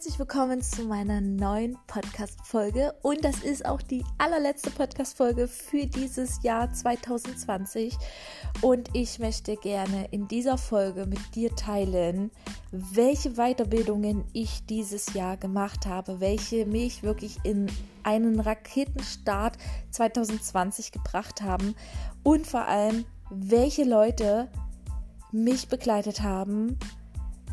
herzlich willkommen zu meiner neuen Podcast-Folge. Und das ist auch die allerletzte Podcast-Folge für dieses Jahr 2020. Und ich möchte gerne in dieser Folge mit dir teilen, welche Weiterbildungen ich dieses Jahr gemacht habe, welche mich wirklich in einen Raketenstart 2020 gebracht haben und vor allem, welche Leute mich begleitet haben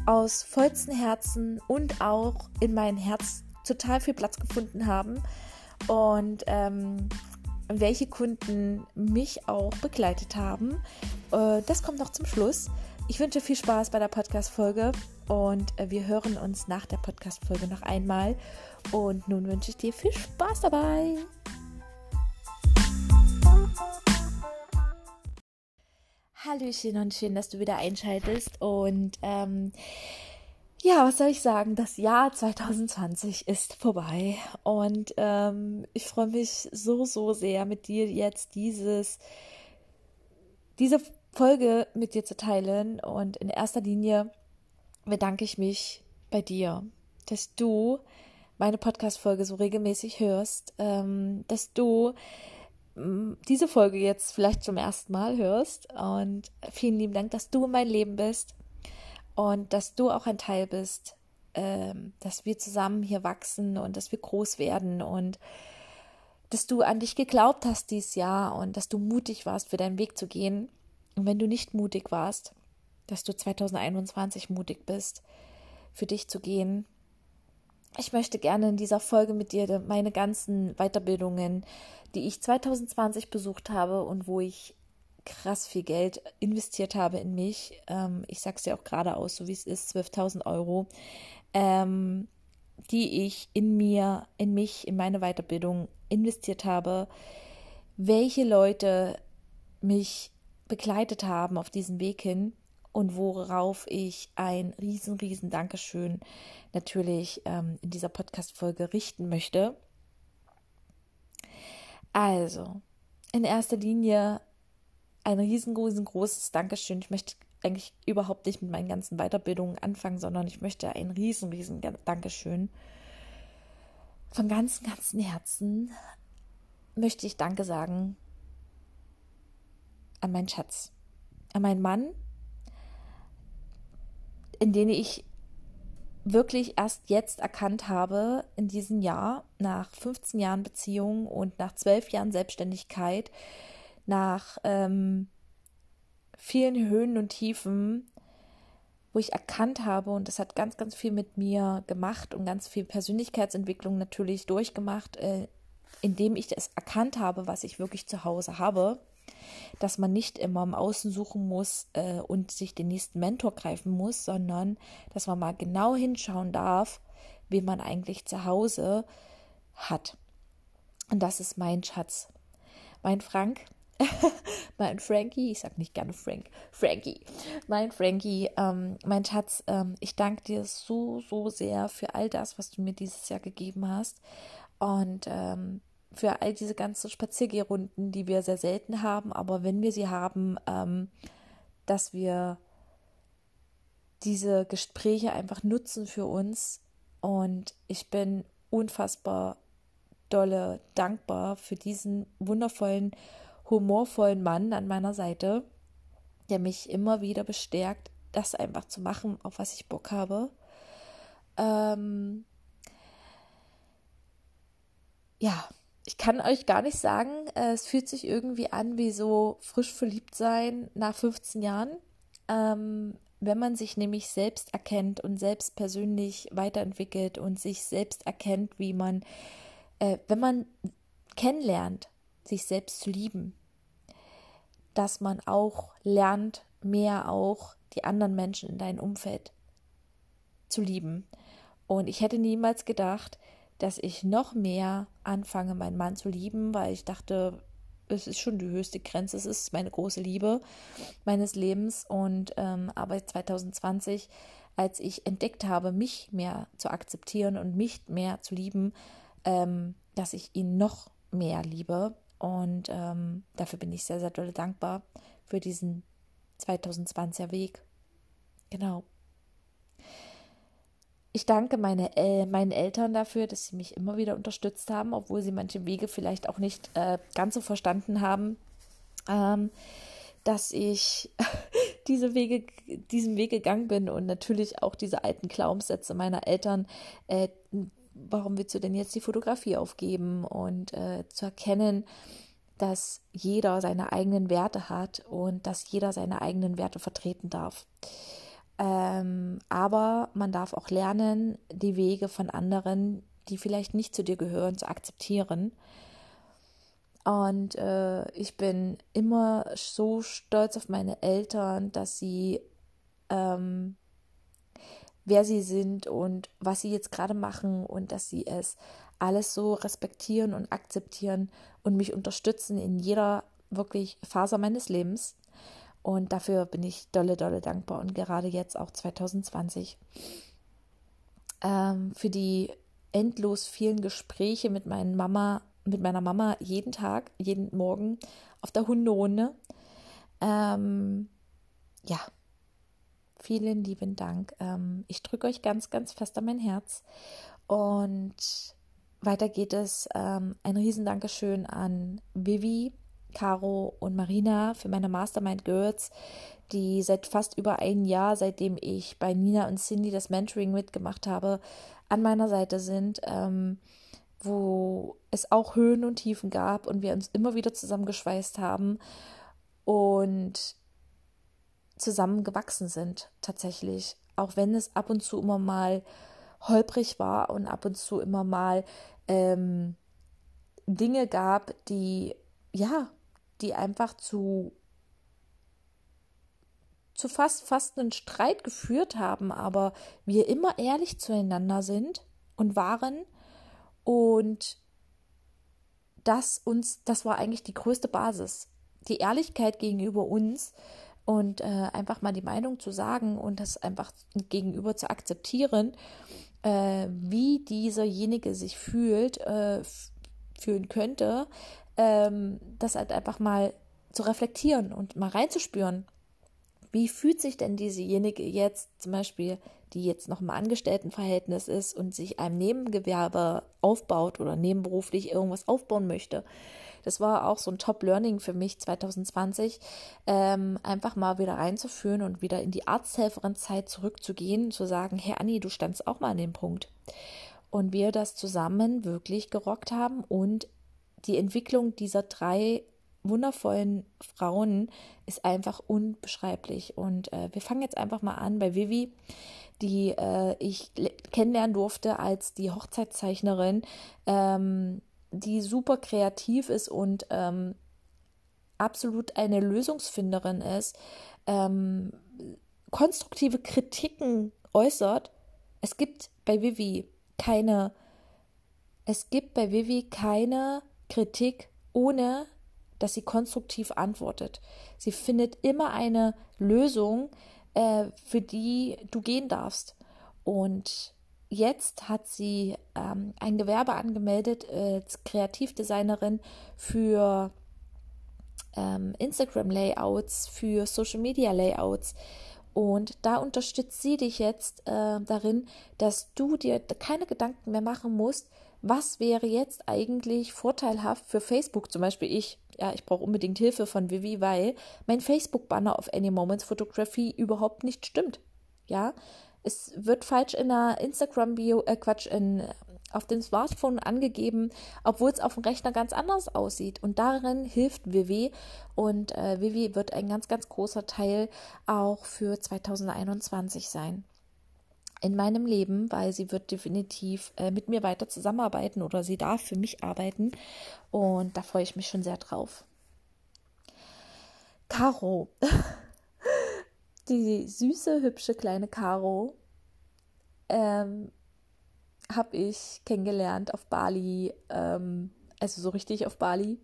aus vollstem Herzen und auch in mein Herz total viel Platz gefunden haben und ähm, welche Kunden mich auch begleitet haben. Äh, das kommt noch zum Schluss. Ich wünsche viel Spaß bei der Podcast-Folge und äh, wir hören uns nach der Podcast-Folge noch einmal. Und nun wünsche ich dir viel Spaß dabei. Hallöchen und schön, dass du wieder einschaltest. Und ähm, ja, was soll ich sagen? Das Jahr 2020 ist vorbei. Und ähm, ich freue mich so, so sehr, mit dir jetzt dieses, diese Folge mit dir zu teilen. Und in erster Linie bedanke ich mich bei dir, dass du meine Podcast-Folge so regelmäßig hörst, ähm, dass du diese Folge jetzt vielleicht zum ersten Mal hörst. Und vielen lieben Dank, dass du in mein Leben bist und dass du auch ein Teil bist, ähm, dass wir zusammen hier wachsen und dass wir groß werden und dass du an dich geglaubt hast dieses Jahr und dass du mutig warst, für deinen Weg zu gehen. Und wenn du nicht mutig warst, dass du 2021 mutig bist, für dich zu gehen. Ich möchte gerne in dieser Folge mit dir meine ganzen Weiterbildungen die ich 2020 besucht habe und wo ich krass viel Geld investiert habe in mich. Ähm, ich sage es ja auch gerade aus, so wie es ist, 12.000 Euro, ähm, die ich in mir, in mich, in meine Weiterbildung investiert habe. Welche Leute mich begleitet haben auf diesem Weg hin und worauf ich ein riesen, riesen Dankeschön natürlich ähm, in dieser Podcast-Folge richten möchte. Also, in erster Linie ein riesengroßes Dankeschön. Ich möchte eigentlich überhaupt nicht mit meinen ganzen Weiterbildungen anfangen, sondern ich möchte ein riesen, riesen Dankeschön. Von ganzem, ganzem Herzen möchte ich Danke sagen an meinen Schatz, an meinen Mann, in den ich wirklich erst jetzt erkannt habe, in diesem Jahr, nach 15 Jahren Beziehung und nach 12 Jahren Selbstständigkeit, nach ähm, vielen Höhen und Tiefen, wo ich erkannt habe, und das hat ganz, ganz viel mit mir gemacht und ganz viel Persönlichkeitsentwicklung natürlich durchgemacht, äh, indem ich das erkannt habe, was ich wirklich zu Hause habe dass man nicht immer im Außen suchen muss äh, und sich den nächsten Mentor greifen muss, sondern dass man mal genau hinschauen darf, wie man eigentlich zu Hause hat. Und das ist mein Schatz. Mein Frank, mein Frankie, ich sag nicht gerne Frank, Frankie, mein Frankie, ähm, mein Schatz, ähm, ich danke dir so, so sehr für all das, was du mir dieses Jahr gegeben hast. Und ähm, für all diese ganzen Spaziergehrunden, die wir sehr selten haben, aber wenn wir sie haben, ähm, dass wir diese Gespräche einfach nutzen für uns. Und ich bin unfassbar dolle dankbar für diesen wundervollen, humorvollen Mann an meiner Seite, der mich immer wieder bestärkt, das einfach zu machen, auf was ich Bock habe. Ähm, ja, ich kann euch gar nicht sagen, äh, es fühlt sich irgendwie an wie so frisch verliebt sein nach 15 Jahren. Ähm, wenn man sich nämlich selbst erkennt und selbst persönlich weiterentwickelt und sich selbst erkennt, wie man, äh, wenn man kennenlernt, sich selbst zu lieben, dass man auch lernt, mehr auch die anderen Menschen in deinem Umfeld zu lieben. Und ich hätte niemals gedacht, dass ich noch mehr anfange, meinen Mann zu lieben, weil ich dachte, es ist schon die höchste Grenze, es ist meine große Liebe meines Lebens. Und ähm, aber 2020, als ich entdeckt habe, mich mehr zu akzeptieren und mich mehr zu lieben, ähm, dass ich ihn noch mehr liebe. Und ähm, dafür bin ich sehr, sehr dankbar für diesen 2020er Weg. Genau. Ich danke meine, äh, meinen Eltern dafür, dass sie mich immer wieder unterstützt haben, obwohl sie manche Wege vielleicht auch nicht äh, ganz so verstanden haben, ähm, dass ich diese Wege, diesen Weg gegangen bin und natürlich auch diese alten Glaubenssätze meiner Eltern, äh, warum willst du denn jetzt die Fotografie aufgeben und äh, zu erkennen, dass jeder seine eigenen Werte hat und dass jeder seine eigenen Werte vertreten darf. Ähm, aber man darf auch lernen, die Wege von anderen, die vielleicht nicht zu dir gehören, zu akzeptieren. Und äh, ich bin immer so stolz auf meine Eltern, dass sie, ähm, wer sie sind und was sie jetzt gerade machen und dass sie es alles so respektieren und akzeptieren und mich unterstützen in jeder wirklich Phase meines Lebens. Und dafür bin ich dolle, dolle dankbar und gerade jetzt auch 2020 ähm, für die endlos vielen Gespräche mit Mama, mit meiner Mama jeden Tag, jeden Morgen auf der Hunderunde. Ähm, ja, vielen lieben Dank. Ähm, ich drücke euch ganz, ganz fest an mein Herz. Und weiter geht es. Ähm, ein Riesendankeschön an Vivi, Caro und Marina für meine Mastermind Girls, die seit fast über ein Jahr, seitdem ich bei Nina und Cindy das Mentoring mitgemacht habe, an meiner Seite sind, ähm, wo es auch Höhen und Tiefen gab und wir uns immer wieder zusammengeschweißt haben und zusammengewachsen sind tatsächlich, auch wenn es ab und zu immer mal holprig war und ab und zu immer mal ähm, Dinge gab, die ja die einfach zu zu fast fast einen Streit geführt haben, aber wir immer ehrlich zueinander sind und waren und das uns, das war eigentlich die größte Basis, die Ehrlichkeit gegenüber uns und äh, einfach mal die Meinung zu sagen und das einfach gegenüber zu akzeptieren, äh, wie dieserjenige sich fühlt, äh, fühlen könnte, ähm, das halt einfach mal zu reflektieren und mal reinzuspüren. Wie fühlt sich denn diesejenige jetzt, zum Beispiel, die jetzt noch im Angestelltenverhältnis ist und sich einem Nebengewerbe aufbaut oder nebenberuflich irgendwas aufbauen möchte? Das war auch so ein Top-Learning für mich 2020, ähm, einfach mal wieder reinzuführen und wieder in die Arzthelferin-Zeit zurückzugehen, zu sagen, Herr Anni, du standst auch mal an dem Punkt. Und wir das zusammen wirklich gerockt haben und die Entwicklung dieser drei wundervollen Frauen ist einfach unbeschreiblich. Und äh, wir fangen jetzt einfach mal an bei Vivi, die äh, ich kennenlernen durfte als die Hochzeitszeichnerin, ähm, die super kreativ ist und ähm, absolut eine Lösungsfinderin ist, ähm, konstruktive Kritiken äußert. Es gibt bei Vivi keine, es gibt bei Vivi keine Kritik, ohne dass sie konstruktiv antwortet. Sie findet immer eine Lösung, äh, für die du gehen darfst. Und jetzt hat sie ähm, ein Gewerbe angemeldet als Kreativdesignerin für ähm, Instagram-Layouts, für Social-Media-Layouts. Und da unterstützt sie dich jetzt äh, darin, dass du dir keine Gedanken mehr machen musst, was wäre jetzt eigentlich vorteilhaft für Facebook, zum Beispiel ich. Ja, ich brauche unbedingt Hilfe von Vivi, weil mein Facebook-Banner auf Any Moments Photography überhaupt nicht stimmt. Ja, es wird falsch in der Instagram-Bio, äh Quatsch, in, auf dem Smartphone angegeben, obwohl es auf dem Rechner ganz anders aussieht. Und darin hilft Vivi und äh, Vivi wird ein ganz, ganz großer Teil auch für 2021 sein in meinem Leben, weil sie wird definitiv äh, mit mir weiter zusammenarbeiten oder sie darf für mich arbeiten und da freue ich mich schon sehr drauf. Caro, die süße, hübsche kleine Caro, ähm, habe ich kennengelernt auf Bali, ähm, also so richtig auf Bali.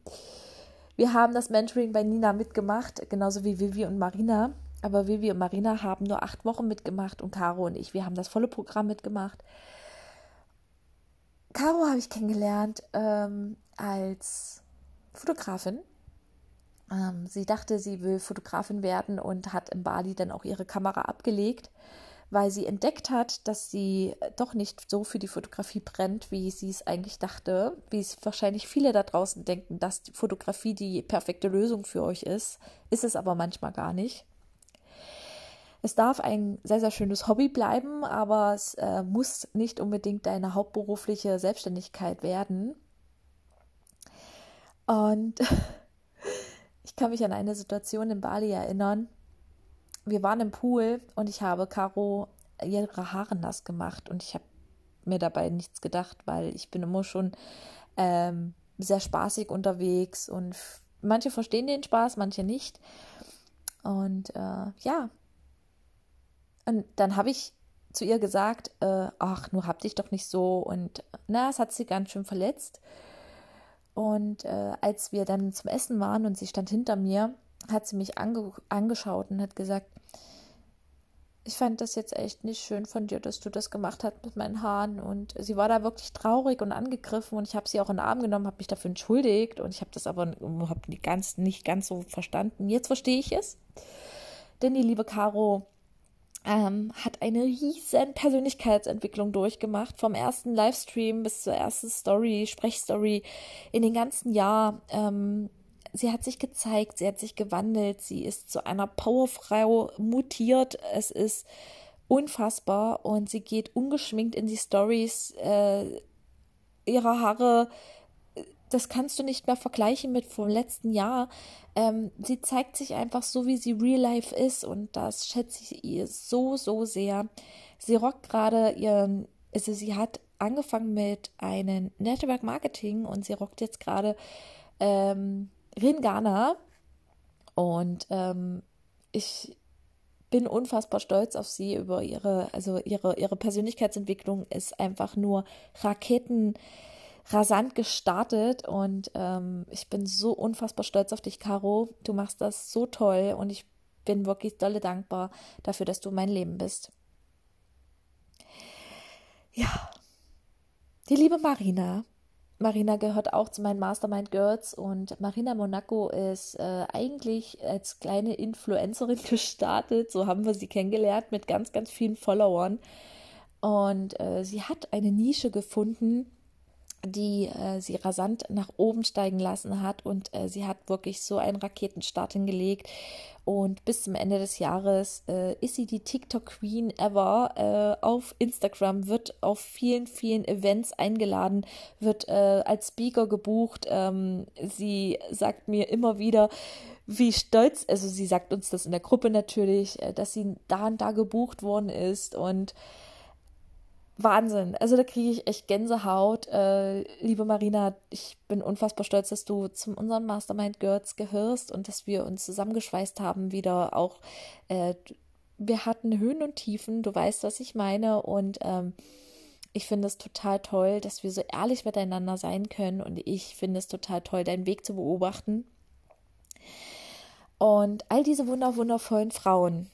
Wir haben das Mentoring bei Nina mitgemacht, genauso wie Vivi und Marina. Aber Vivi und Marina haben nur acht Wochen mitgemacht und Caro und ich, wir haben das volle Programm mitgemacht. Caro habe ich kennengelernt ähm, als Fotografin. Ähm, sie dachte, sie will Fotografin werden und hat in Bali dann auch ihre Kamera abgelegt, weil sie entdeckt hat, dass sie doch nicht so für die Fotografie brennt, wie sie es eigentlich dachte, wie es wahrscheinlich viele da draußen denken, dass die Fotografie die perfekte Lösung für euch ist, ist es aber manchmal gar nicht. Es darf ein sehr, sehr schönes Hobby bleiben, aber es äh, muss nicht unbedingt deine hauptberufliche Selbstständigkeit werden. Und ich kann mich an eine Situation in Bali erinnern, wir waren im Pool und ich habe Caro ihre Haare nass gemacht und ich habe mir dabei nichts gedacht, weil ich bin immer schon ähm, sehr spaßig unterwegs und manche verstehen den Spaß, manche nicht. Und äh, ja, und dann habe ich zu ihr gesagt, äh, ach, nur hab dich doch nicht so und na, es hat sie ganz schön verletzt. Und äh, als wir dann zum Essen waren und sie stand hinter mir, hat sie mich ange angeschaut und hat gesagt, ich fand das jetzt echt nicht schön von dir, dass du das gemacht hast mit meinen Haaren. Und sie war da wirklich traurig und angegriffen und ich habe sie auch in den Arm genommen, habe mich dafür entschuldigt und ich habe das aber hab nicht, ganz, nicht ganz so verstanden. Jetzt verstehe ich es. Denn die liebe Caro ähm, hat eine riesen Persönlichkeitsentwicklung durchgemacht, vom ersten Livestream bis zur ersten Story, Sprechstory in den ganzen Jahr. Ähm, sie hat sich gezeigt, sie hat sich gewandelt, sie ist zu einer Powerfrau mutiert. Es ist unfassbar und sie geht ungeschminkt in die Stories. Äh, ihre Haare, das kannst du nicht mehr vergleichen mit vom letzten Jahr. Ähm, sie zeigt sich einfach so, wie sie real life ist und das schätze ich ihr so, so sehr. Sie rockt gerade ihren, also sie hat angefangen mit einem Network Marketing und sie rockt jetzt gerade ähm, Ringana. Und ähm, ich bin unfassbar stolz auf sie über ihre, also ihre, ihre Persönlichkeitsentwicklung ist einfach nur Raketen rasant gestartet und ähm, ich bin so unfassbar stolz auf dich, Caro. Du machst das so toll und ich bin wirklich dolle dankbar dafür, dass du mein Leben bist. Ja, die liebe Marina Marina gehört auch zu meinen Mastermind Girls und Marina Monaco ist äh, eigentlich als kleine Influencerin gestartet. So haben wir sie kennengelernt mit ganz, ganz vielen Followern. Und äh, sie hat eine Nische gefunden, die äh, sie rasant nach oben steigen lassen hat und äh, sie hat wirklich so einen Raketenstart hingelegt und bis zum Ende des Jahres äh, ist sie die TikTok Queen ever äh, auf Instagram, wird auf vielen, vielen Events eingeladen, wird äh, als Speaker gebucht. Ähm, sie sagt mir immer wieder, wie stolz, also sie sagt uns das in der Gruppe natürlich, äh, dass sie da und da gebucht worden ist und Wahnsinn. Also da kriege ich echt Gänsehaut. Äh, liebe Marina, ich bin unfassbar stolz, dass du zu unseren Mastermind Girls gehörst und dass wir uns zusammengeschweißt haben, wieder auch. Äh, wir hatten Höhen und Tiefen, du weißt, was ich meine. Und ähm, ich finde es total toll, dass wir so ehrlich miteinander sein können. Und ich finde es total toll, deinen Weg zu beobachten. Und all diese wunder wundervollen Frauen,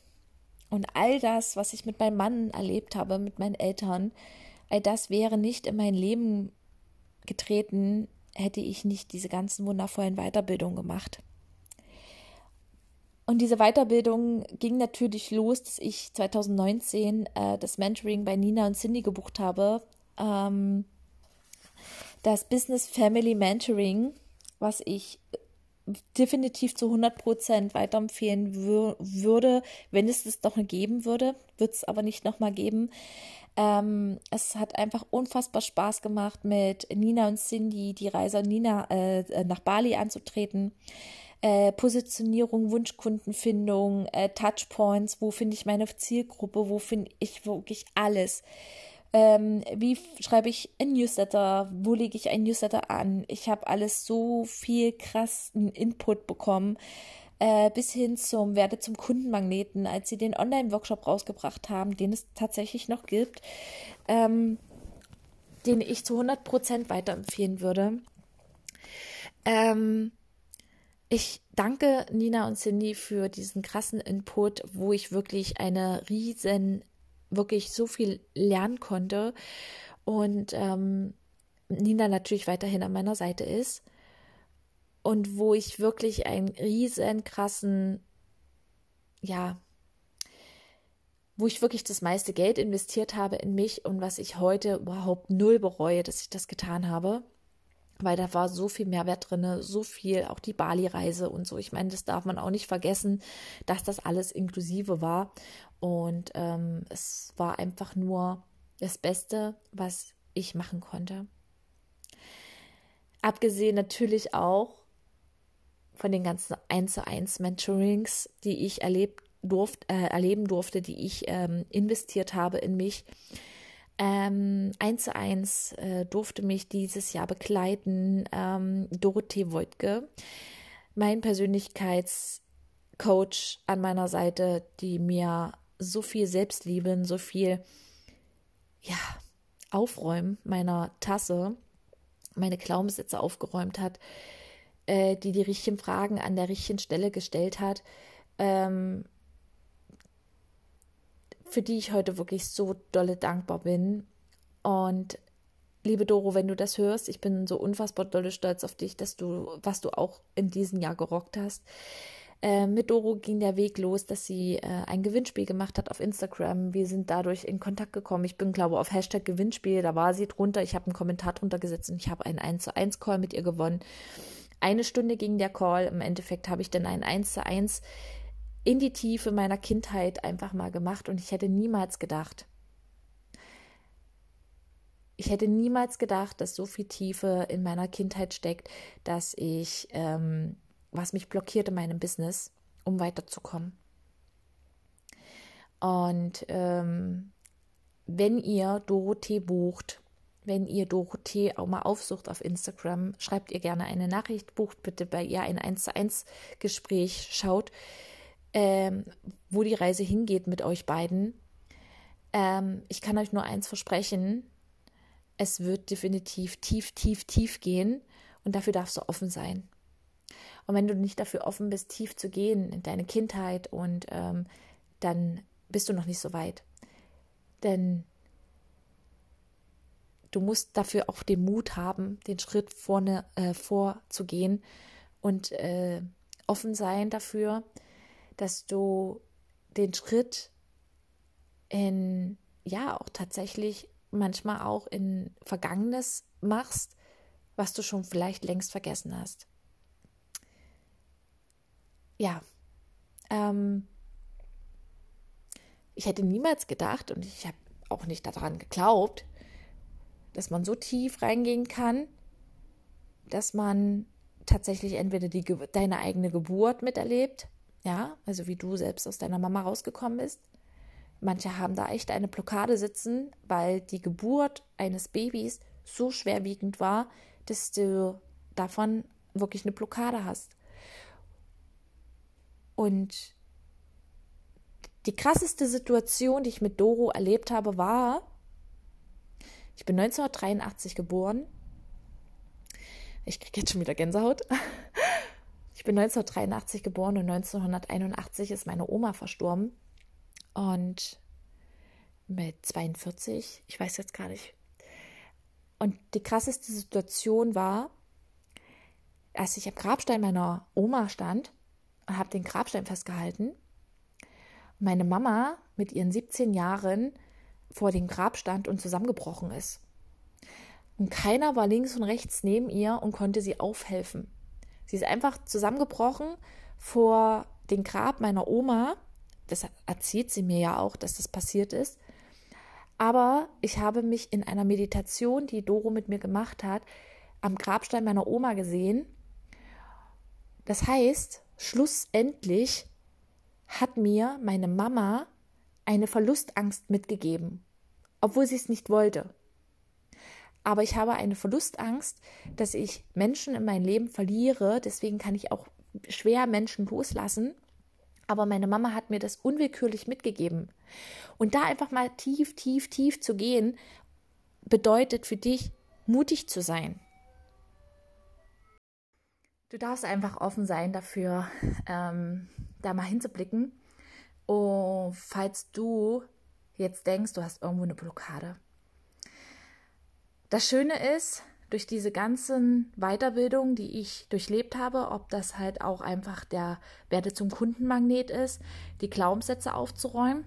und all das, was ich mit meinem Mann erlebt habe, mit meinen Eltern, all das wäre nicht in mein Leben getreten, hätte ich nicht diese ganzen wundervollen Weiterbildungen gemacht. Und diese Weiterbildung ging natürlich los, dass ich 2019 äh, das Mentoring bei Nina und Cindy gebucht habe. Ähm, das Business Family Mentoring, was ich definitiv zu 100 Prozent weiterempfehlen wür würde, wenn es es doch geben würde, wird es aber nicht nochmal geben. Ähm, es hat einfach unfassbar Spaß gemacht, mit Nina und Cindy die Reise Nina äh, nach Bali anzutreten. Äh, Positionierung, Wunschkundenfindung, äh, Touchpoints, wo finde ich meine Zielgruppe, wo finde ich wirklich alles. Ähm, wie schreibe ich ein Newsletter? Wo lege ich ein Newsletter an? Ich habe alles so viel krassen Input bekommen. Äh, bis hin zum Werde zum Kundenmagneten, als sie den Online-Workshop rausgebracht haben, den es tatsächlich noch gibt, ähm, den ich zu 100% weiterempfehlen würde. Ähm, ich danke Nina und Cindy für diesen krassen Input, wo ich wirklich eine riesen wirklich so viel lernen konnte und ähm, Nina natürlich weiterhin an meiner Seite ist und wo ich wirklich einen riesen krassen, ja, wo ich wirklich das meiste Geld investiert habe in mich und was ich heute überhaupt null bereue, dass ich das getan habe. Weil da war so viel Mehrwert drin, so viel, auch die Bali-Reise und so. Ich meine, das darf man auch nicht vergessen, dass das alles inklusive war. Und ähm, es war einfach nur das Beste, was ich machen konnte. Abgesehen natürlich auch von den ganzen 1 zu 1 Mentorings, die ich erlebt durft, äh, erleben durfte, die ich ähm, investiert habe in mich. Ähm, eins zu eins äh, durfte mich dieses Jahr begleiten ähm, Dorothee Wojtke, mein Persönlichkeitscoach an meiner Seite, die mir so viel Selbstliebe, so viel ja, Aufräumen meiner Tasse, meine Glaubenssätze aufgeräumt hat, äh, die die richtigen Fragen an der richtigen Stelle gestellt hat. Ähm, für die ich heute wirklich so dolle dankbar bin. Und liebe Doro, wenn du das hörst, ich bin so unfassbar dolle stolz auf dich, dass du, was du auch in diesem Jahr gerockt hast. Äh, mit Doro ging der Weg los, dass sie äh, ein Gewinnspiel gemacht hat auf Instagram. Wir sind dadurch in Kontakt gekommen. Ich bin, glaube auf Hashtag Gewinnspiel, da war sie drunter. Ich habe einen Kommentar drunter gesetzt und ich habe einen 1 zu 1 Call mit ihr gewonnen. Eine Stunde ging der Call. Im Endeffekt habe ich dann ein 1 zu 1 in die Tiefe meiner Kindheit einfach mal gemacht und ich hätte niemals gedacht, ich hätte niemals gedacht, dass so viel Tiefe in meiner Kindheit steckt, dass ich, ähm, was mich blockiert in meinem Business, um weiterzukommen. Und ähm, wenn ihr Dorothee bucht, wenn ihr Dorothee auch mal aufsucht auf Instagram, schreibt ihr gerne eine Nachricht, bucht bitte bei ihr ein 1 zu 1 Gespräch, schaut, ähm, wo die Reise hingeht mit euch beiden. Ähm, ich kann euch nur eins versprechen, es wird definitiv tief, tief, tief gehen und dafür darfst du offen sein. Und wenn du nicht dafür offen bist, tief zu gehen in deine Kindheit und ähm, dann bist du noch nicht so weit. Denn du musst dafür auch den Mut haben, den Schritt vorne äh, vorzugehen und äh, offen sein dafür, dass du den Schritt in, ja, auch tatsächlich manchmal auch in Vergangenes machst, was du schon vielleicht längst vergessen hast. Ja, ähm, ich hätte niemals gedacht und ich habe auch nicht daran geglaubt, dass man so tief reingehen kann, dass man tatsächlich entweder die, deine eigene Geburt miterlebt ja, also wie du selbst aus deiner Mama rausgekommen bist. Manche haben da echt eine Blockade sitzen, weil die Geburt eines Babys so schwerwiegend war, dass du davon wirklich eine Blockade hast. Und die krasseste Situation, die ich mit Doro erlebt habe, war, ich bin 1983 geboren. Ich kriege jetzt schon wieder Gänsehaut. Ich bin 1983 geboren und 1981 ist meine Oma verstorben. Und mit 42, ich weiß jetzt gar nicht. Und die krasseste Situation war, als ich am Grabstein meiner Oma stand und habe den Grabstein festgehalten. Meine Mama mit ihren 17 Jahren vor dem Grab stand und zusammengebrochen ist. Und keiner war links und rechts neben ihr und konnte sie aufhelfen. Sie ist einfach zusammengebrochen vor dem Grab meiner Oma. Das erzählt sie mir ja auch, dass das passiert ist. Aber ich habe mich in einer Meditation, die Doro mit mir gemacht hat, am Grabstein meiner Oma gesehen. Das heißt, schlussendlich hat mir meine Mama eine Verlustangst mitgegeben, obwohl sie es nicht wollte aber ich habe eine Verlustangst, dass ich Menschen in mein Leben verliere. Deswegen kann ich auch schwer Menschen loslassen. Aber meine Mama hat mir das unwillkürlich mitgegeben. Und da einfach mal tief, tief, tief zu gehen, bedeutet für dich, mutig zu sein. Du darfst einfach offen sein dafür, ähm, da mal hinzublicken. Und falls du jetzt denkst, du hast irgendwo eine Blockade, das Schöne ist, durch diese ganzen Weiterbildungen, die ich durchlebt habe, ob das halt auch einfach der Werte zum Kundenmagnet ist, die Glaubenssätze aufzuräumen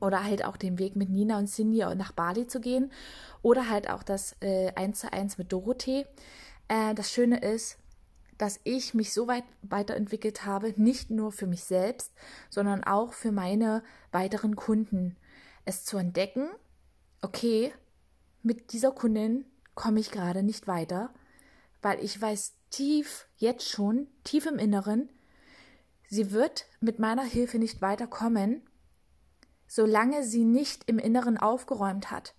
oder halt auch den Weg mit Nina und Cindy nach Bali zu gehen oder halt auch das äh, 1 zu 1 mit Dorothee. Äh, das Schöne ist, dass ich mich so weit weiterentwickelt habe, nicht nur für mich selbst, sondern auch für meine weiteren Kunden. Es zu entdecken, okay, mit dieser Kundin komme ich gerade nicht weiter, weil ich weiß tief, jetzt schon, tief im Inneren, sie wird mit meiner Hilfe nicht weiterkommen, solange sie nicht im Inneren aufgeräumt hat.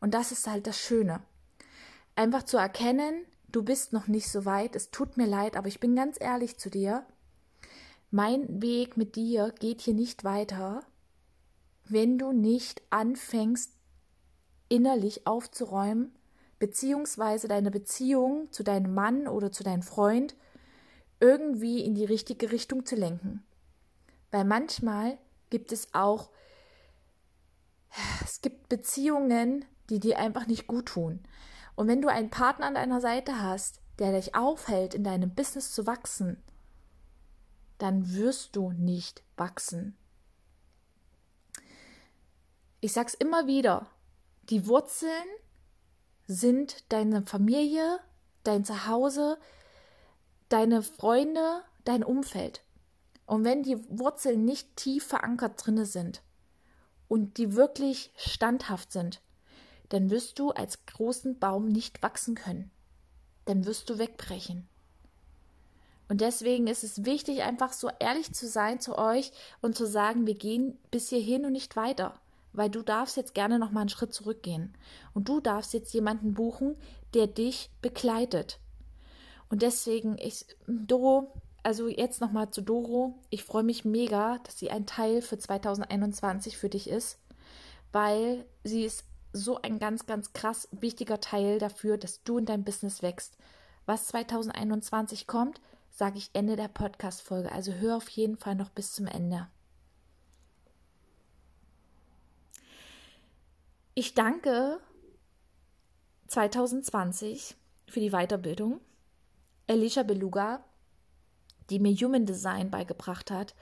Und das ist halt das Schöne. Einfach zu erkennen, du bist noch nicht so weit, es tut mir leid, aber ich bin ganz ehrlich zu dir. Mein Weg mit dir geht hier nicht weiter, wenn du nicht anfängst, innerlich aufzuräumen, beziehungsweise deine Beziehung zu deinem Mann oder zu deinem Freund irgendwie in die richtige Richtung zu lenken. Weil manchmal gibt es auch, es gibt Beziehungen, die dir einfach nicht gut tun. Und wenn du einen Partner an deiner Seite hast, der dich aufhält, in deinem Business zu wachsen, dann wirst du nicht wachsen. Ich sag's immer wieder, die Wurzeln sind deine Familie, dein Zuhause, deine Freunde, dein Umfeld. Und wenn die Wurzeln nicht tief verankert drinne sind und die wirklich standhaft sind, dann wirst du als großen Baum nicht wachsen können. Dann wirst du wegbrechen. Und deswegen ist es wichtig, einfach so ehrlich zu sein zu euch und zu sagen, wir gehen bis hierhin und nicht weiter. Weil du darfst jetzt gerne noch mal einen Schritt zurückgehen. Und du darfst jetzt jemanden buchen, der dich begleitet. Und deswegen, ich, Doro, also jetzt nochmal zu Doro. Ich freue mich mega, dass sie ein Teil für 2021 für dich ist, weil sie ist so ein ganz, ganz krass wichtiger Teil dafür, dass du in deinem Business wächst. Was 2021 kommt, sage ich Ende der Podcast-Folge. Also hör auf jeden Fall noch bis zum Ende. Ich danke 2020 für die Weiterbildung. Alicia Beluga, die mir Human Design beigebracht hat,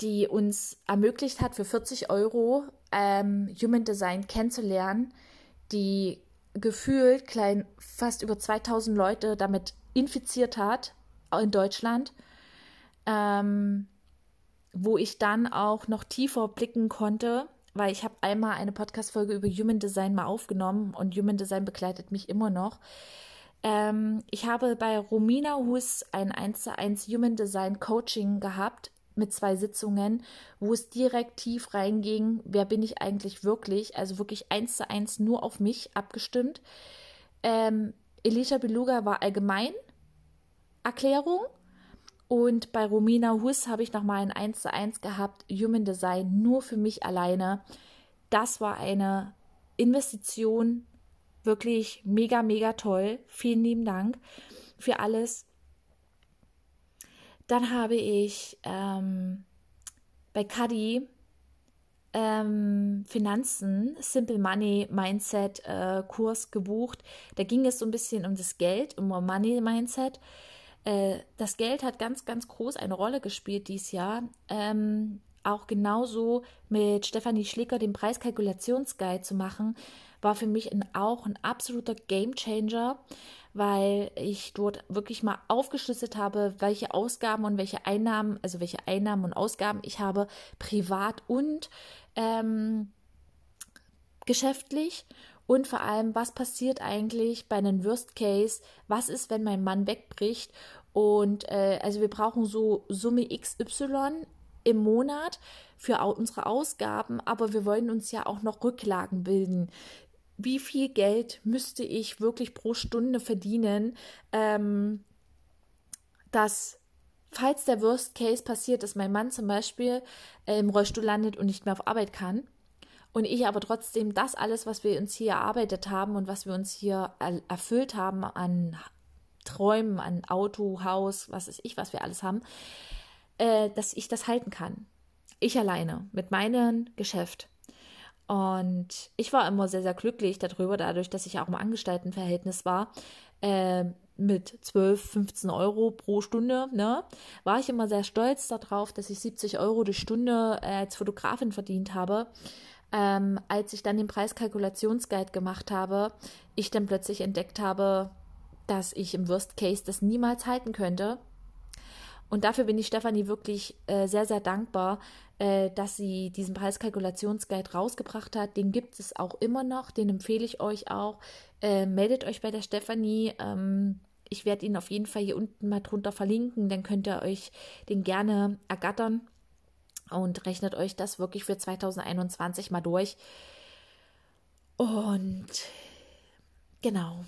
die uns ermöglicht hat, für 40 Euro ähm, Human Design kennenzulernen, die gefühlt klein fast über 2000 Leute damit infiziert hat in Deutschland, ähm, wo ich dann auch noch tiefer blicken konnte, weil ich habe einmal eine Podcast-Folge über Human Design mal aufgenommen und Human Design begleitet mich immer noch. Ähm, ich habe bei Romina Hus ein 1 zu 1 Human Design Coaching gehabt mit zwei Sitzungen, wo es direkt tief reinging, wer bin ich eigentlich wirklich, also wirklich eins zu eins nur auf mich abgestimmt. Ähm, Elisha Beluga war allgemein Erklärung und bei Romina Hus habe ich nochmal ein 1 zu 1 gehabt, Human Design nur für mich alleine. Das war eine Investition, wirklich mega, mega toll. Vielen lieben Dank für alles. Dann habe ich ähm, bei Kadi ähm, Finanzen, Simple Money Mindset äh, Kurs gebucht. Da ging es so ein bisschen um das Geld, um Money Mindset. Äh, das Geld hat ganz, ganz groß eine Rolle gespielt dieses Jahr. Ähm, auch genauso mit Stefanie Schlicker den Preiskalkulationsguide zu machen, war für mich ein, auch ein absoluter Gamechanger weil ich dort wirklich mal aufgeschlüsselt habe, welche Ausgaben und welche Einnahmen, also welche Einnahmen und Ausgaben ich habe, privat und ähm, geschäftlich. Und vor allem, was passiert eigentlich bei einem Worst Case? Was ist, wenn mein Mann wegbricht? Und äh, also wir brauchen so Summe XY im Monat für unsere Ausgaben, aber wir wollen uns ja auch noch Rücklagen bilden wie viel Geld müsste ich wirklich pro Stunde verdienen, ähm, dass falls der Worst Case passiert, dass mein Mann zum Beispiel äh, im Rollstuhl landet und nicht mehr auf Arbeit kann und ich aber trotzdem das alles, was wir uns hier erarbeitet haben und was wir uns hier erfüllt haben an Träumen, an Auto, Haus, was weiß ich, was wir alles haben, äh, dass ich das halten kann. Ich alleine mit meinem Geschäft. Und ich war immer sehr, sehr glücklich darüber, dadurch, dass ich auch im Angestelltenverhältnis war, äh, mit 12, 15 Euro pro Stunde, ne, war ich immer sehr stolz darauf, dass ich 70 Euro die Stunde äh, als Fotografin verdient habe. Ähm, als ich dann den Preiskalkulationsguide gemacht habe, ich dann plötzlich entdeckt habe, dass ich im Worst Case das niemals halten könnte. Und dafür bin ich Stefanie wirklich äh, sehr, sehr dankbar, äh, dass sie diesen Preiskalkulationsguide rausgebracht hat. Den gibt es auch immer noch, den empfehle ich euch auch. Äh, meldet euch bei der Stefanie. Ähm, ich werde ihn auf jeden Fall hier unten mal drunter verlinken, dann könnt ihr euch den gerne ergattern und rechnet euch das wirklich für 2021 mal durch. Und genau.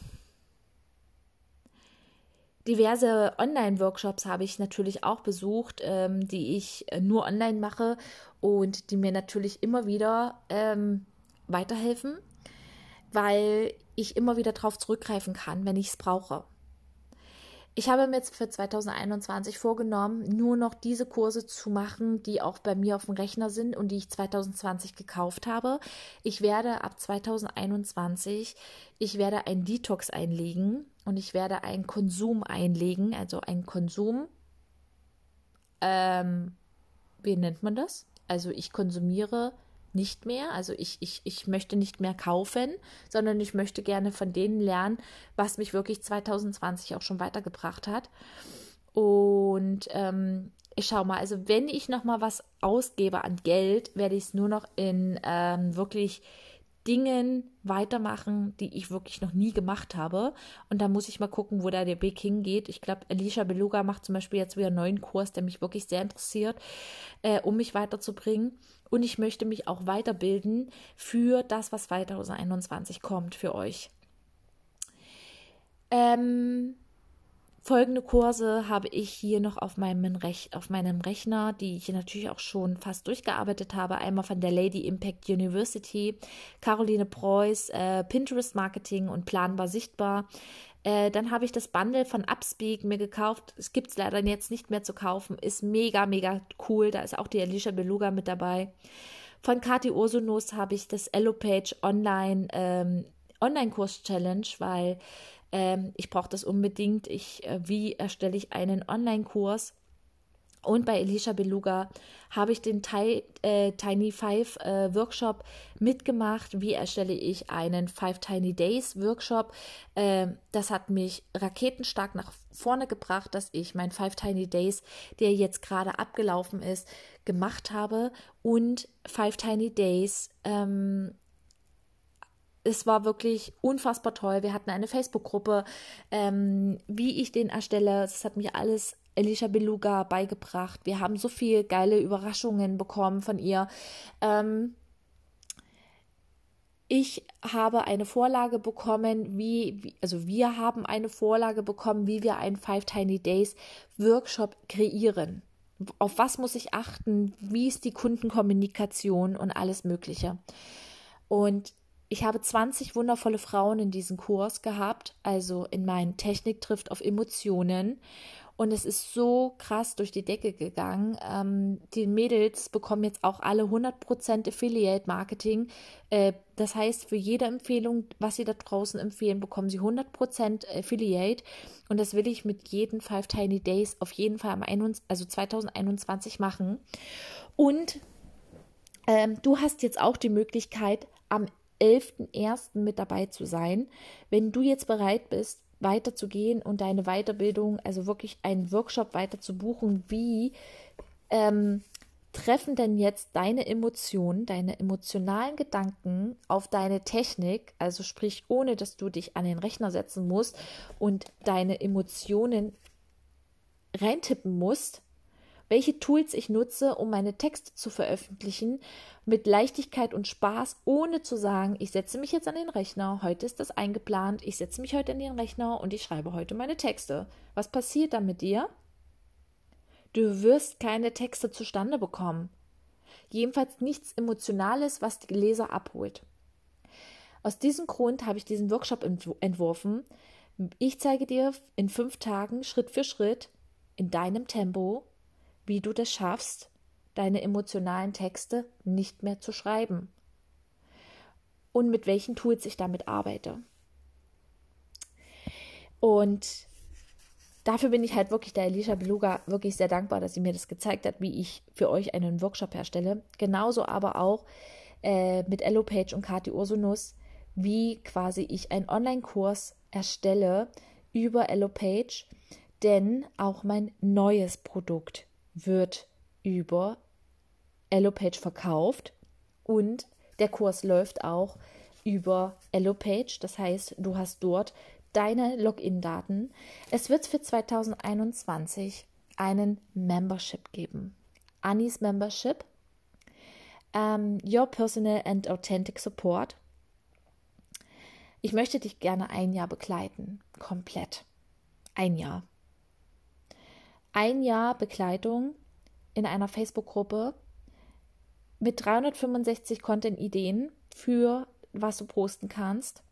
Diverse Online-Workshops habe ich natürlich auch besucht, ähm, die ich nur online mache und die mir natürlich immer wieder ähm, weiterhelfen, weil ich immer wieder darauf zurückgreifen kann, wenn ich es brauche. Ich habe mir jetzt für 2021 vorgenommen, nur noch diese Kurse zu machen, die auch bei mir auf dem Rechner sind und die ich 2020 gekauft habe. Ich werde ab 2021, ich werde ein Detox einlegen und ich werde einen Konsum einlegen, also ein Konsum. Ähm, wie nennt man das? Also ich konsumiere nicht mehr. Also ich, ich, ich möchte nicht mehr kaufen, sondern ich möchte gerne von denen lernen, was mich wirklich 2020 auch schon weitergebracht hat. Und ähm, ich schaue mal, also wenn ich noch mal was ausgebe an Geld, werde ich es nur noch in ähm, wirklich Dingen weitermachen, die ich wirklich noch nie gemacht habe. Und da muss ich mal gucken, wo da der Weg hingeht. Ich glaube, Alicia Beluga macht zum Beispiel jetzt wieder einen neuen Kurs, der mich wirklich sehr interessiert, äh, um mich weiterzubringen. Und ich möchte mich auch weiterbilden für das, was 2021 kommt für euch. Ähm, folgende Kurse habe ich hier noch auf meinem, Rech auf meinem Rechner, die ich natürlich auch schon fast durchgearbeitet habe. Einmal von der Lady Impact University, Caroline Preuß, äh, Pinterest Marketing und Planbar Sichtbar. Äh, dann habe ich das Bundle von Upspeak mir gekauft. Es gibt es leider jetzt nicht mehr zu kaufen. Ist mega, mega cool. Da ist auch die Alicia Beluga mit dabei. Von Kati Ursunus habe ich das Elopage Online ähm, Online-Kurs Challenge, weil ähm, ich brauche das unbedingt. Ich, äh, wie erstelle ich einen Online-Kurs? Und bei Elisha Beluga habe ich den Ti äh, Tiny Five äh, Workshop mitgemacht. Wie erstelle ich einen Five Tiny Days Workshop? Äh, das hat mich raketenstark nach vorne gebracht, dass ich mein Five Tiny Days, der jetzt gerade abgelaufen ist, gemacht habe. Und Five Tiny Days ähm, es war wirklich unfassbar toll. Wir hatten eine Facebook-Gruppe, ähm, wie ich den erstelle. Das hat mir alles Elisha Beluga beigebracht. Wir haben so viele geile Überraschungen bekommen von ihr. Ähm, ich habe eine Vorlage bekommen, wie, wie, also wir haben eine Vorlage bekommen, wie wir einen Five Tiny Days Workshop kreieren. Auf was muss ich achten? Wie ist die Kundenkommunikation und alles Mögliche? Und ich habe 20 wundervolle Frauen in diesem Kurs gehabt, also in meinen Technik trifft auf Emotionen. Und es ist so krass durch die Decke gegangen. Ähm, die Mädels bekommen jetzt auch alle 100% Affiliate Marketing. Äh, das heißt, für jede Empfehlung, was sie da draußen empfehlen, bekommen sie 100% Affiliate. Und das will ich mit jedem Five Tiny Days auf jeden Fall am 21, also 2021 machen. Und ähm, du hast jetzt auch die Möglichkeit, am 11.01. mit dabei zu sein. Wenn du jetzt bereit bist, weiterzugehen und deine Weiterbildung, also wirklich einen Workshop weiter zu buchen, wie ähm, treffen denn jetzt deine Emotionen, deine emotionalen Gedanken auf deine Technik, also sprich, ohne dass du dich an den Rechner setzen musst und deine Emotionen reintippen musst, welche Tools ich nutze, um meine Texte zu veröffentlichen, mit Leichtigkeit und Spaß, ohne zu sagen, ich setze mich jetzt an den Rechner, heute ist das eingeplant, ich setze mich heute an den Rechner und ich schreibe heute meine Texte. Was passiert dann mit dir? Du wirst keine Texte zustande bekommen. Jedenfalls nichts Emotionales, was die Leser abholt. Aus diesem Grund habe ich diesen Workshop entworfen. Ich zeige dir in fünf Tagen Schritt für Schritt in deinem Tempo, wie du das schaffst, deine emotionalen Texte nicht mehr zu schreiben und mit welchen Tools ich damit arbeite. Und dafür bin ich halt wirklich der Alicia Beluga wirklich sehr dankbar, dass sie mir das gezeigt hat, wie ich für euch einen Workshop herstelle. Genauso aber auch äh, mit Page und Kati Ursunus, wie quasi ich einen Online-Kurs erstelle über Page, denn auch mein neues Produkt wird über Page verkauft und der Kurs läuft auch über Page. Das heißt, du hast dort deine Login-Daten. Es wird für 2021 einen Membership geben. Anis Membership. Um, ähm, your Personal and Authentic Support. Ich möchte dich gerne ein Jahr begleiten. Komplett. Ein Jahr. Ein Jahr Begleitung in einer Facebook-Gruppe mit 365 Content-Ideen für was du posten kannst.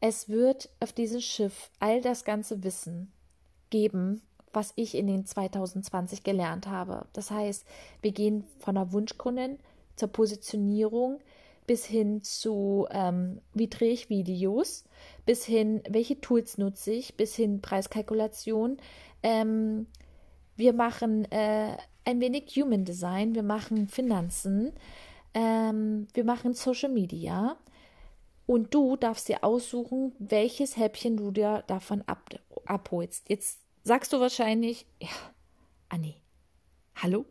Es wird auf diesem Schiff all das ganze Wissen geben, was ich in den 2020 gelernt habe. Das heißt, wir gehen von der Wunschkundin zur Positionierung bis hin zu, ähm, wie drehe ich Videos, bis hin, welche Tools nutze ich, bis hin Preiskalkulation. Ähm, wir machen äh, ein wenig Human Design, wir machen Finanzen, ähm, wir machen Social Media. Und du darfst dir aussuchen, welches Häppchen du dir davon ab, abholst. Jetzt sagst du wahrscheinlich, ja, Anni, hallo?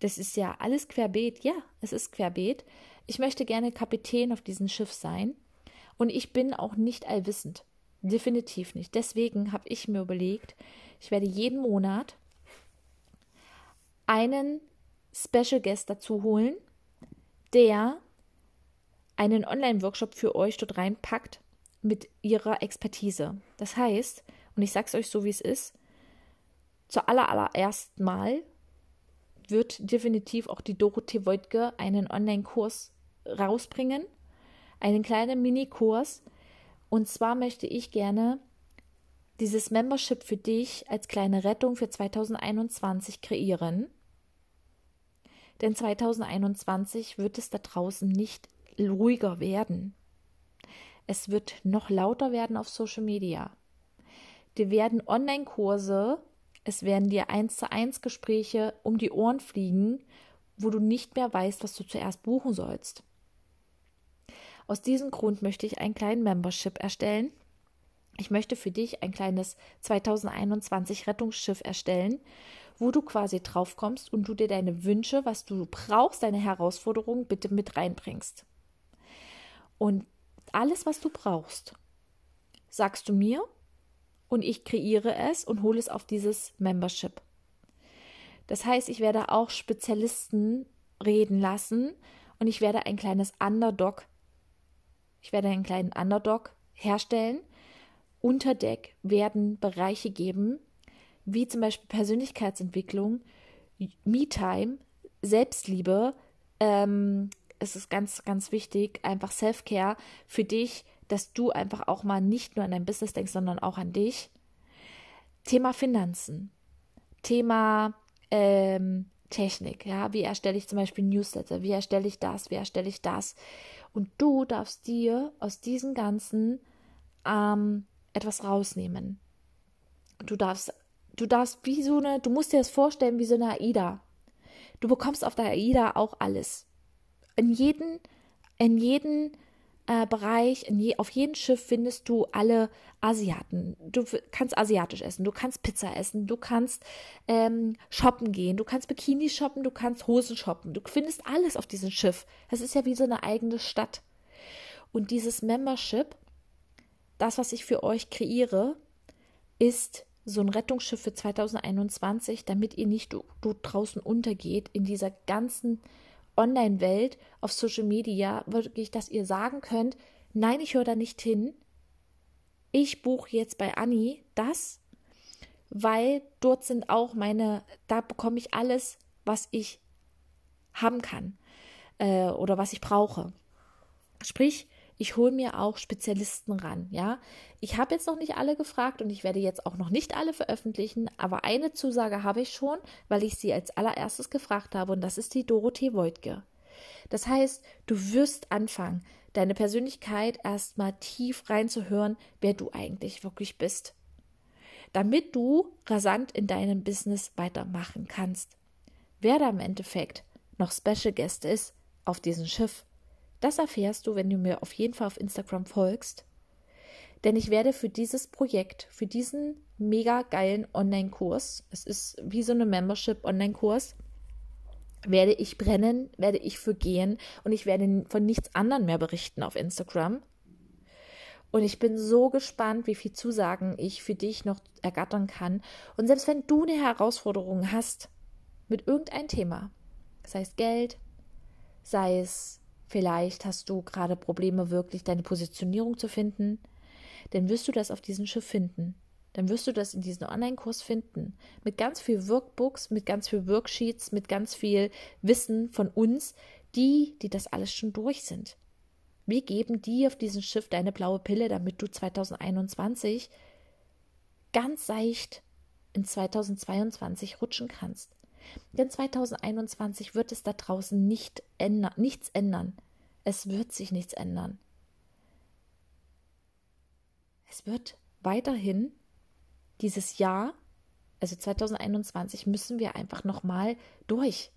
Das ist ja alles querbeet. Ja, es ist querbeet. Ich möchte gerne Kapitän auf diesem Schiff sein. Und ich bin auch nicht allwissend. Definitiv nicht. Deswegen habe ich mir überlegt, ich werde jeden Monat einen Special Guest dazu holen, der einen Online-Workshop für euch dort reinpackt mit ihrer Expertise. Das heißt, und ich sage es euch so, wie es ist, zur allerersten Mal wird definitiv auch die Dorothee Woidke einen Online-Kurs rausbringen, einen kleinen Mini-Kurs. Und zwar möchte ich gerne dieses Membership für dich als kleine Rettung für 2021 kreieren. Denn 2021 wird es da draußen nicht ruhiger werden. Es wird noch lauter werden auf Social Media. Dir werden Online-Kurse, es werden dir eins zu eins Gespräche um die Ohren fliegen, wo du nicht mehr weißt, was du zuerst buchen sollst. Aus diesem Grund möchte ich einen kleinen Membership erstellen. Ich möchte für dich ein kleines 2021 Rettungsschiff erstellen, wo du quasi drauf kommst und du dir deine Wünsche, was du brauchst, deine Herausforderungen bitte mit reinbringst. Und alles, was du brauchst, sagst du mir und ich kreiere es und hole es auf dieses Membership. Das heißt, ich werde auch Spezialisten reden lassen und ich werde ein kleines Underdog, ich werde einen kleinen Underdog herstellen. Unter Deck werden Bereiche geben, wie zum Beispiel Persönlichkeitsentwicklung, Me-Time, Selbstliebe, ähm, es ist ganz, ganz wichtig, einfach Self-Care für dich, dass du einfach auch mal nicht nur an dein Business denkst, sondern auch an dich. Thema Finanzen, Thema ähm, Technik, ja, wie erstelle ich zum Beispiel Newsletter, wie erstelle ich das, wie erstelle ich das. Und du darfst dir aus diesem Ganzen ähm, etwas rausnehmen. Du darfst, du darfst wie so eine, du musst dir das vorstellen wie so eine AIDA. Du bekommst auf der AIDA auch alles in jeden, in jeden äh, Bereich, je, auf jedem Schiff findest du alle Asiaten. Du kannst asiatisch essen, du kannst Pizza essen, du kannst ähm, shoppen gehen, du kannst Bikini shoppen, du kannst Hosen shoppen. Du findest alles auf diesem Schiff. Das ist ja wie so eine eigene Stadt. Und dieses Membership, das, was ich für euch kreiere, ist so ein Rettungsschiff für 2021, damit ihr nicht dort draußen untergeht in dieser ganzen Online-Welt, auf Social Media, wirklich, dass ihr sagen könnt, nein, ich höre da nicht hin. Ich buche jetzt bei Anni das, weil dort sind auch meine, da bekomme ich alles, was ich haben kann äh, oder was ich brauche. Sprich, ich hole mir auch Spezialisten ran, ja. Ich habe jetzt noch nicht alle gefragt und ich werde jetzt auch noch nicht alle veröffentlichen, aber eine Zusage habe ich schon, weil ich sie als allererstes gefragt habe und das ist die Dorothee Voigtke. Das heißt, du wirst anfangen, deine Persönlichkeit erstmal tief reinzuhören, wer du eigentlich wirklich bist. damit du rasant in deinem Business weitermachen kannst. Wer da im Endeffekt noch Special Guest ist auf diesem Schiff, das erfährst du, wenn du mir auf jeden Fall auf Instagram folgst. Denn ich werde für dieses Projekt, für diesen mega geilen Online-Kurs, es ist wie so eine Membership-Online-Kurs, werde ich brennen, werde ich für gehen und ich werde von nichts anderem mehr berichten auf Instagram. Und ich bin so gespannt, wie viel Zusagen ich für dich noch ergattern kann. Und selbst wenn du eine Herausforderung hast mit irgendeinem Thema, sei es Geld, sei es vielleicht hast du gerade Probleme, wirklich deine Positionierung zu finden, dann wirst du das auf diesem Schiff finden dann wirst du das in diesem Online-Kurs finden. Mit ganz viel Workbooks, mit ganz viel Worksheets, mit ganz viel Wissen von uns, die, die das alles schon durch sind. Wir geben dir auf diesem Schiff deine blaue Pille, damit du 2021 ganz seicht in 2022 rutschen kannst. Denn 2021 wird es da draußen nicht ändern, nichts ändern. Es wird sich nichts ändern. Es wird weiterhin dieses Jahr, also 2021, müssen wir einfach nochmal durch.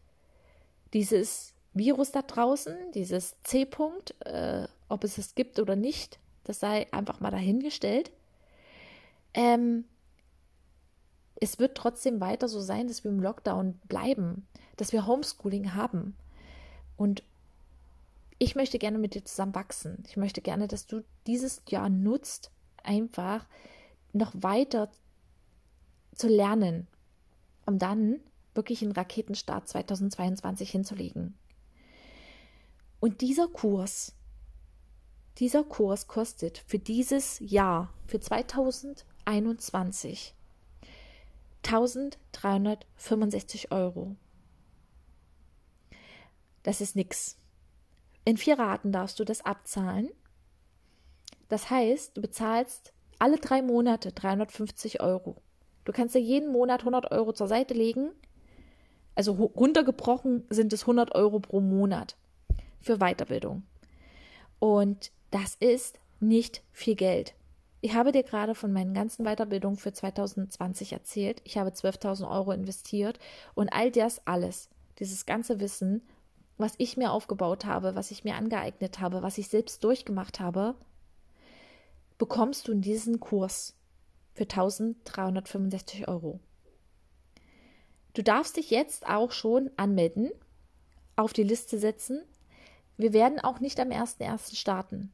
Dieses Virus da draußen, dieses C-Punkt, äh, ob es es gibt oder nicht, das sei einfach mal dahingestellt. Ähm, es wird trotzdem weiter so sein, dass wir im Lockdown bleiben, dass wir Homeschooling haben. Und ich möchte gerne mit dir zusammen wachsen. Ich möchte gerne, dass du dieses Jahr nutzt, einfach noch weiter zu lernen, um dann wirklich einen Raketenstart 2022 hinzulegen. Und dieser Kurs, dieser Kurs kostet für dieses Jahr, für 2021, 1365 Euro. Das ist nichts. In vier Raten darfst du das abzahlen. Das heißt, du bezahlst alle drei Monate 350 Euro. Du kannst dir jeden Monat 100 Euro zur Seite legen. Also runtergebrochen sind es 100 Euro pro Monat für Weiterbildung. Und das ist nicht viel Geld. Ich habe dir gerade von meinen ganzen Weiterbildungen für 2020 erzählt. Ich habe 12.000 Euro investiert und all das alles, dieses ganze Wissen, was ich mir aufgebaut habe, was ich mir angeeignet habe, was ich selbst durchgemacht habe, bekommst du in diesem Kurs für 1365 Euro. Du darfst dich jetzt auch schon anmelden, auf die Liste setzen. Wir werden auch nicht am 1.1. starten.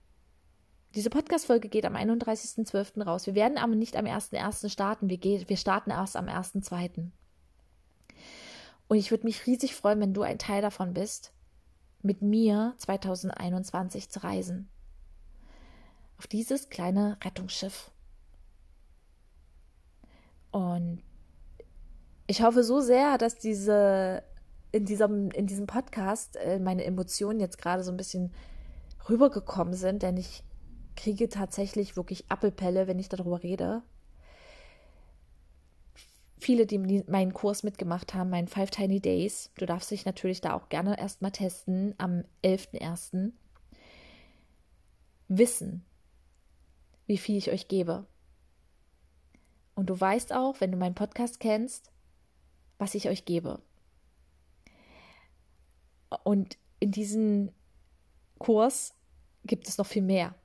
Diese Podcast-Folge geht am 31.12. raus. Wir werden aber nicht am 1.1. starten. Wir, wir starten erst am 1.2. Und ich würde mich riesig freuen, wenn du ein Teil davon bist, mit mir 2021 zu reisen. Auf dieses kleine Rettungsschiff. Und ich hoffe so sehr, dass diese in diesem, in diesem Podcast äh, meine Emotionen jetzt gerade so ein bisschen rübergekommen sind, denn ich kriege tatsächlich wirklich Appelpelle, wenn ich darüber rede. Viele, die meinen Kurs mitgemacht haben, meinen Five Tiny Days, du darfst dich natürlich da auch gerne erstmal testen am 11.01. Wissen, wie viel ich euch gebe. Und du weißt auch, wenn du meinen Podcast kennst, was ich euch gebe. Und in diesem Kurs gibt es noch viel mehr.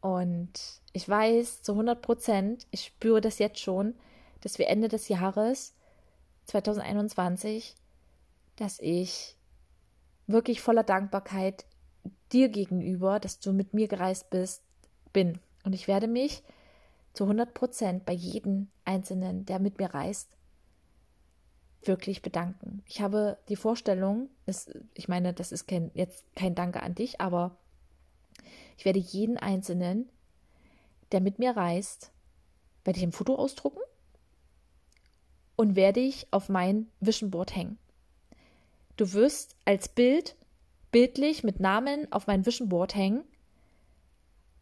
Und ich weiß zu 100 Prozent, ich spüre das jetzt schon, dass wir Ende des Jahres 2021, dass ich wirklich voller Dankbarkeit dir gegenüber, dass du mit mir gereist bist, bin. Und ich werde mich zu 100 Prozent bei jedem Einzelnen, der mit mir reist, wirklich bedanken. Ich habe die Vorstellung, es, ich meine, das ist kein, jetzt kein Danke an dich, aber ich werde jeden Einzelnen, der mit mir reist, werde ich ein Foto ausdrucken und werde ich auf mein Vision Board hängen. Du wirst als Bild bildlich mit Namen auf mein Vision Board hängen,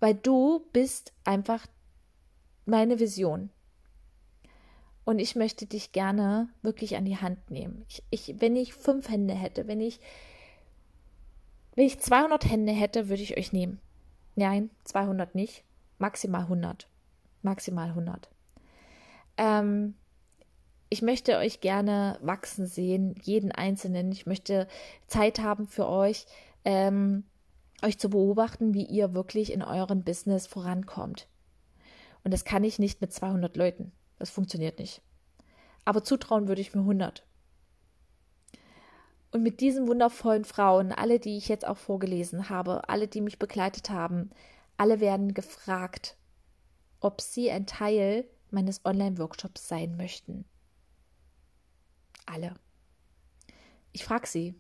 weil du bist einfach meine Vision. Und ich möchte dich gerne wirklich an die Hand nehmen. Ich, ich, wenn ich fünf Hände hätte, wenn ich, wenn ich 200 Hände hätte, würde ich euch nehmen. Nein, 200 nicht. Maximal 100. Maximal 100. ähm, ich möchte euch gerne wachsen sehen, jeden Einzelnen. Ich möchte Zeit haben für euch, ähm, euch zu beobachten, wie ihr wirklich in euren Business vorankommt. Und das kann ich nicht mit 200 Leuten. Das funktioniert nicht. Aber zutrauen würde ich mir 100. Und mit diesen wundervollen Frauen, alle, die ich jetzt auch vorgelesen habe, alle, die mich begleitet haben, alle werden gefragt, ob sie ein Teil meines Online-Workshops sein möchten. Alle. Ich frage sie.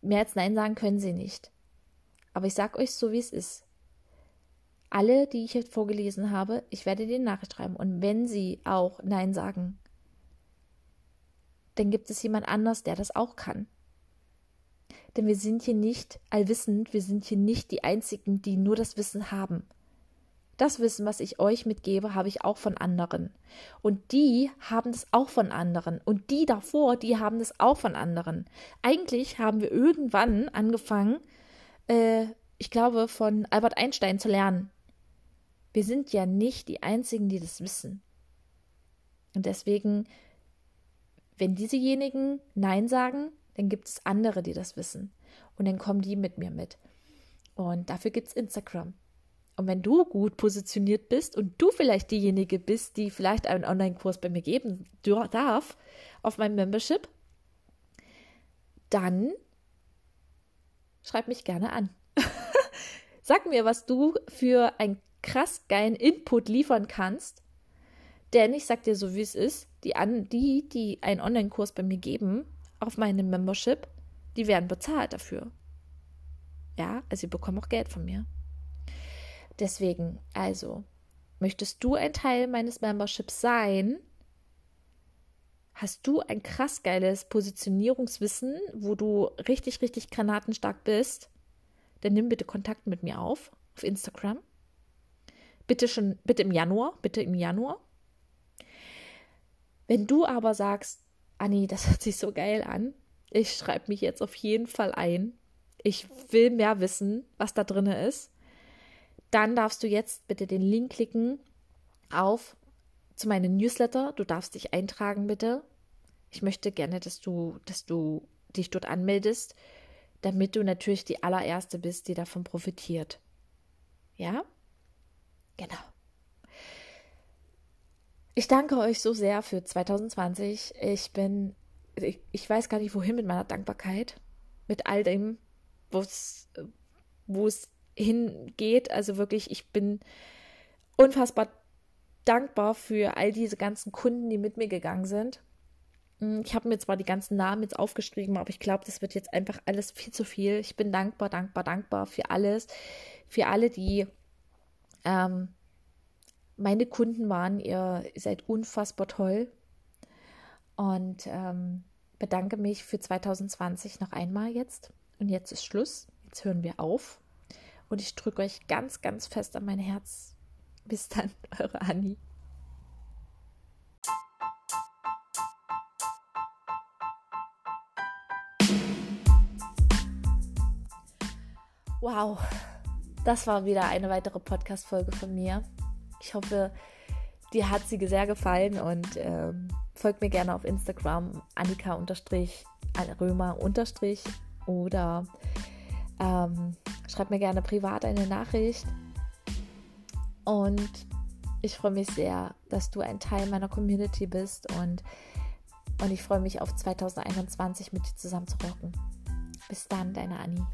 Mehr als Nein sagen können sie nicht. Aber ich sage euch so, wie es ist. Alle, die ich jetzt vorgelesen habe, ich werde den Nachricht schreiben. Und wenn sie auch Nein sagen, dann gibt es jemand anders, der das auch kann. Denn wir sind hier nicht allwissend, wir sind hier nicht die Einzigen, die nur das Wissen haben. Das Wissen, was ich euch mitgebe, habe ich auch von anderen. Und die haben das auch von anderen. Und die davor, die haben das auch von anderen. Eigentlich haben wir irgendwann angefangen, äh, ich glaube, von Albert Einstein zu lernen. Wir sind ja nicht die Einzigen, die das wissen. Und deswegen, wenn diesejenigen Nein sagen, dann gibt es andere, die das wissen. Und dann kommen die mit mir mit. Und dafür gibt es Instagram. Und wenn du gut positioniert bist und du vielleicht diejenige bist, die vielleicht einen Online-Kurs bei mir geben darf auf meinem Membership, dann schreib mich gerne an. Sag mir, was du für einen krass geilen Input liefern kannst. Denn ich sag dir so, wie es ist, die, an, die, die einen Online-Kurs bei mir geben, auf meinem Membership, die werden bezahlt dafür. Ja, also sie bekommen auch Geld von mir. Deswegen, also, möchtest du ein Teil meines Memberships sein? Hast du ein krass geiles Positionierungswissen, wo du richtig, richtig granatenstark bist? Dann nimm bitte Kontakt mit mir auf, auf Instagram. Bitte schon, bitte im Januar, bitte im Januar. Wenn du aber sagst, Anni, das hört sich so geil an. Ich schreibe mich jetzt auf jeden Fall ein. Ich will mehr wissen, was da drin ist. Dann darfst du jetzt bitte den Link klicken auf zu meinem Newsletter. Du darfst dich eintragen, bitte. Ich möchte gerne, dass du, dass du dich dort anmeldest, damit du natürlich die allererste bist, die davon profitiert. Ja? Genau. Ich danke euch so sehr für 2020. Ich bin, ich, ich weiß gar nicht, wohin mit meiner Dankbarkeit. Mit all dem, wo es, hingeht. Also wirklich, ich bin unfassbar dankbar für all diese ganzen Kunden, die mit mir gegangen sind. Hm, ich habe mir zwar die ganzen Namen jetzt aufgeschrieben, aber ich glaube, das wird jetzt einfach alles viel zu viel. Ich bin dankbar, dankbar, dankbar für alles, für alle, die ähm, meine Kunden waren, ihr seid unfassbar toll und ähm, bedanke mich für 2020 noch einmal jetzt. Und jetzt ist Schluss. Jetzt hören wir auf. Und ich drücke euch ganz, ganz fest an mein Herz. Bis dann, eure Anni. Wow, das war wieder eine weitere Podcast-Folge von mir. Ich hoffe, dir hat sie sehr gefallen und ähm, folgt mir gerne auf Instagram Annika-Römer- oder ähm, schreib mir gerne privat eine Nachricht. Und ich freue mich sehr, dass du ein Teil meiner Community bist und, und ich freue mich auf 2021 mit dir zusammen zu rocken. Bis dann, deine Annie.